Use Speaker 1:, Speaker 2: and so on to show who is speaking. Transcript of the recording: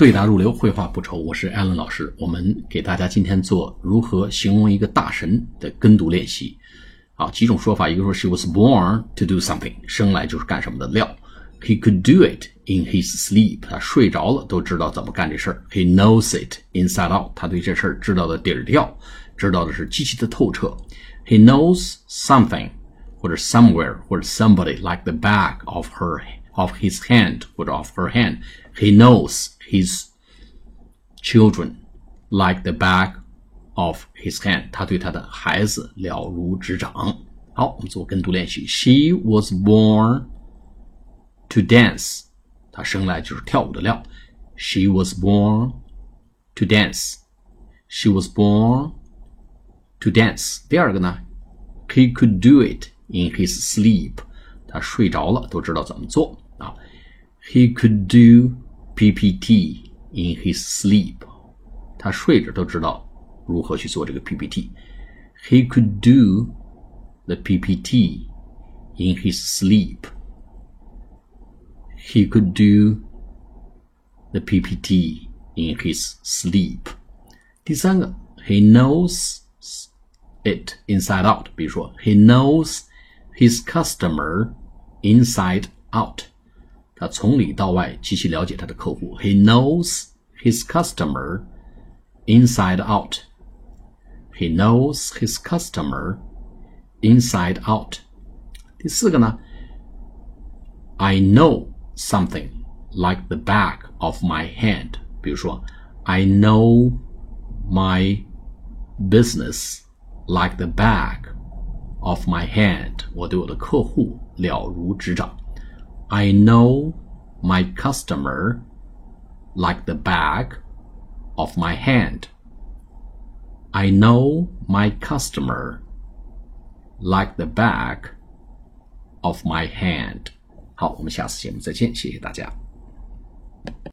Speaker 1: 对答如流，绘画不愁。我是艾伦老师，我们给大家今天做如何形容一个大神的跟读练习。啊，几种说法，一个说 she was born to do something，生来就是干什么的料。He could do it in his sleep，他睡着了都知道怎么干这事儿。He knows it inside out，他对这事儿知道的底儿掉，知道的是极其的透彻。He knows something，或者 somewhere，或者 somebody like the back of her of his hand 或者 of her hand. He knows his children like the back of his hand. 他对他的孩子了如指掌。好，我们做跟读练习。She was born to dance. 她生来就是跳舞的料。She was born to dance. She was born to dance. 第二个呢，He could do it in his sleep. 他睡着了都知道怎么做啊。He could do PPT in his sleep. 他睡着都知道如何去做这个 PPT。He could do the PPT in his sleep. He could do the PPT in his sleep. 第三个，He knows it inside out。比如说，He knows his customer inside out。他从里到外极其了解他的客户。He knows his customer inside out. He knows his customer inside out. 第四个呢，I know something like the back of my hand。比如说，I know my business like the back of my hand。 我对我的客户了如指掌。I know my customer like the back of my hand. I know my customer like the back of my hand. 好，我们下次节目再见，谢谢大家。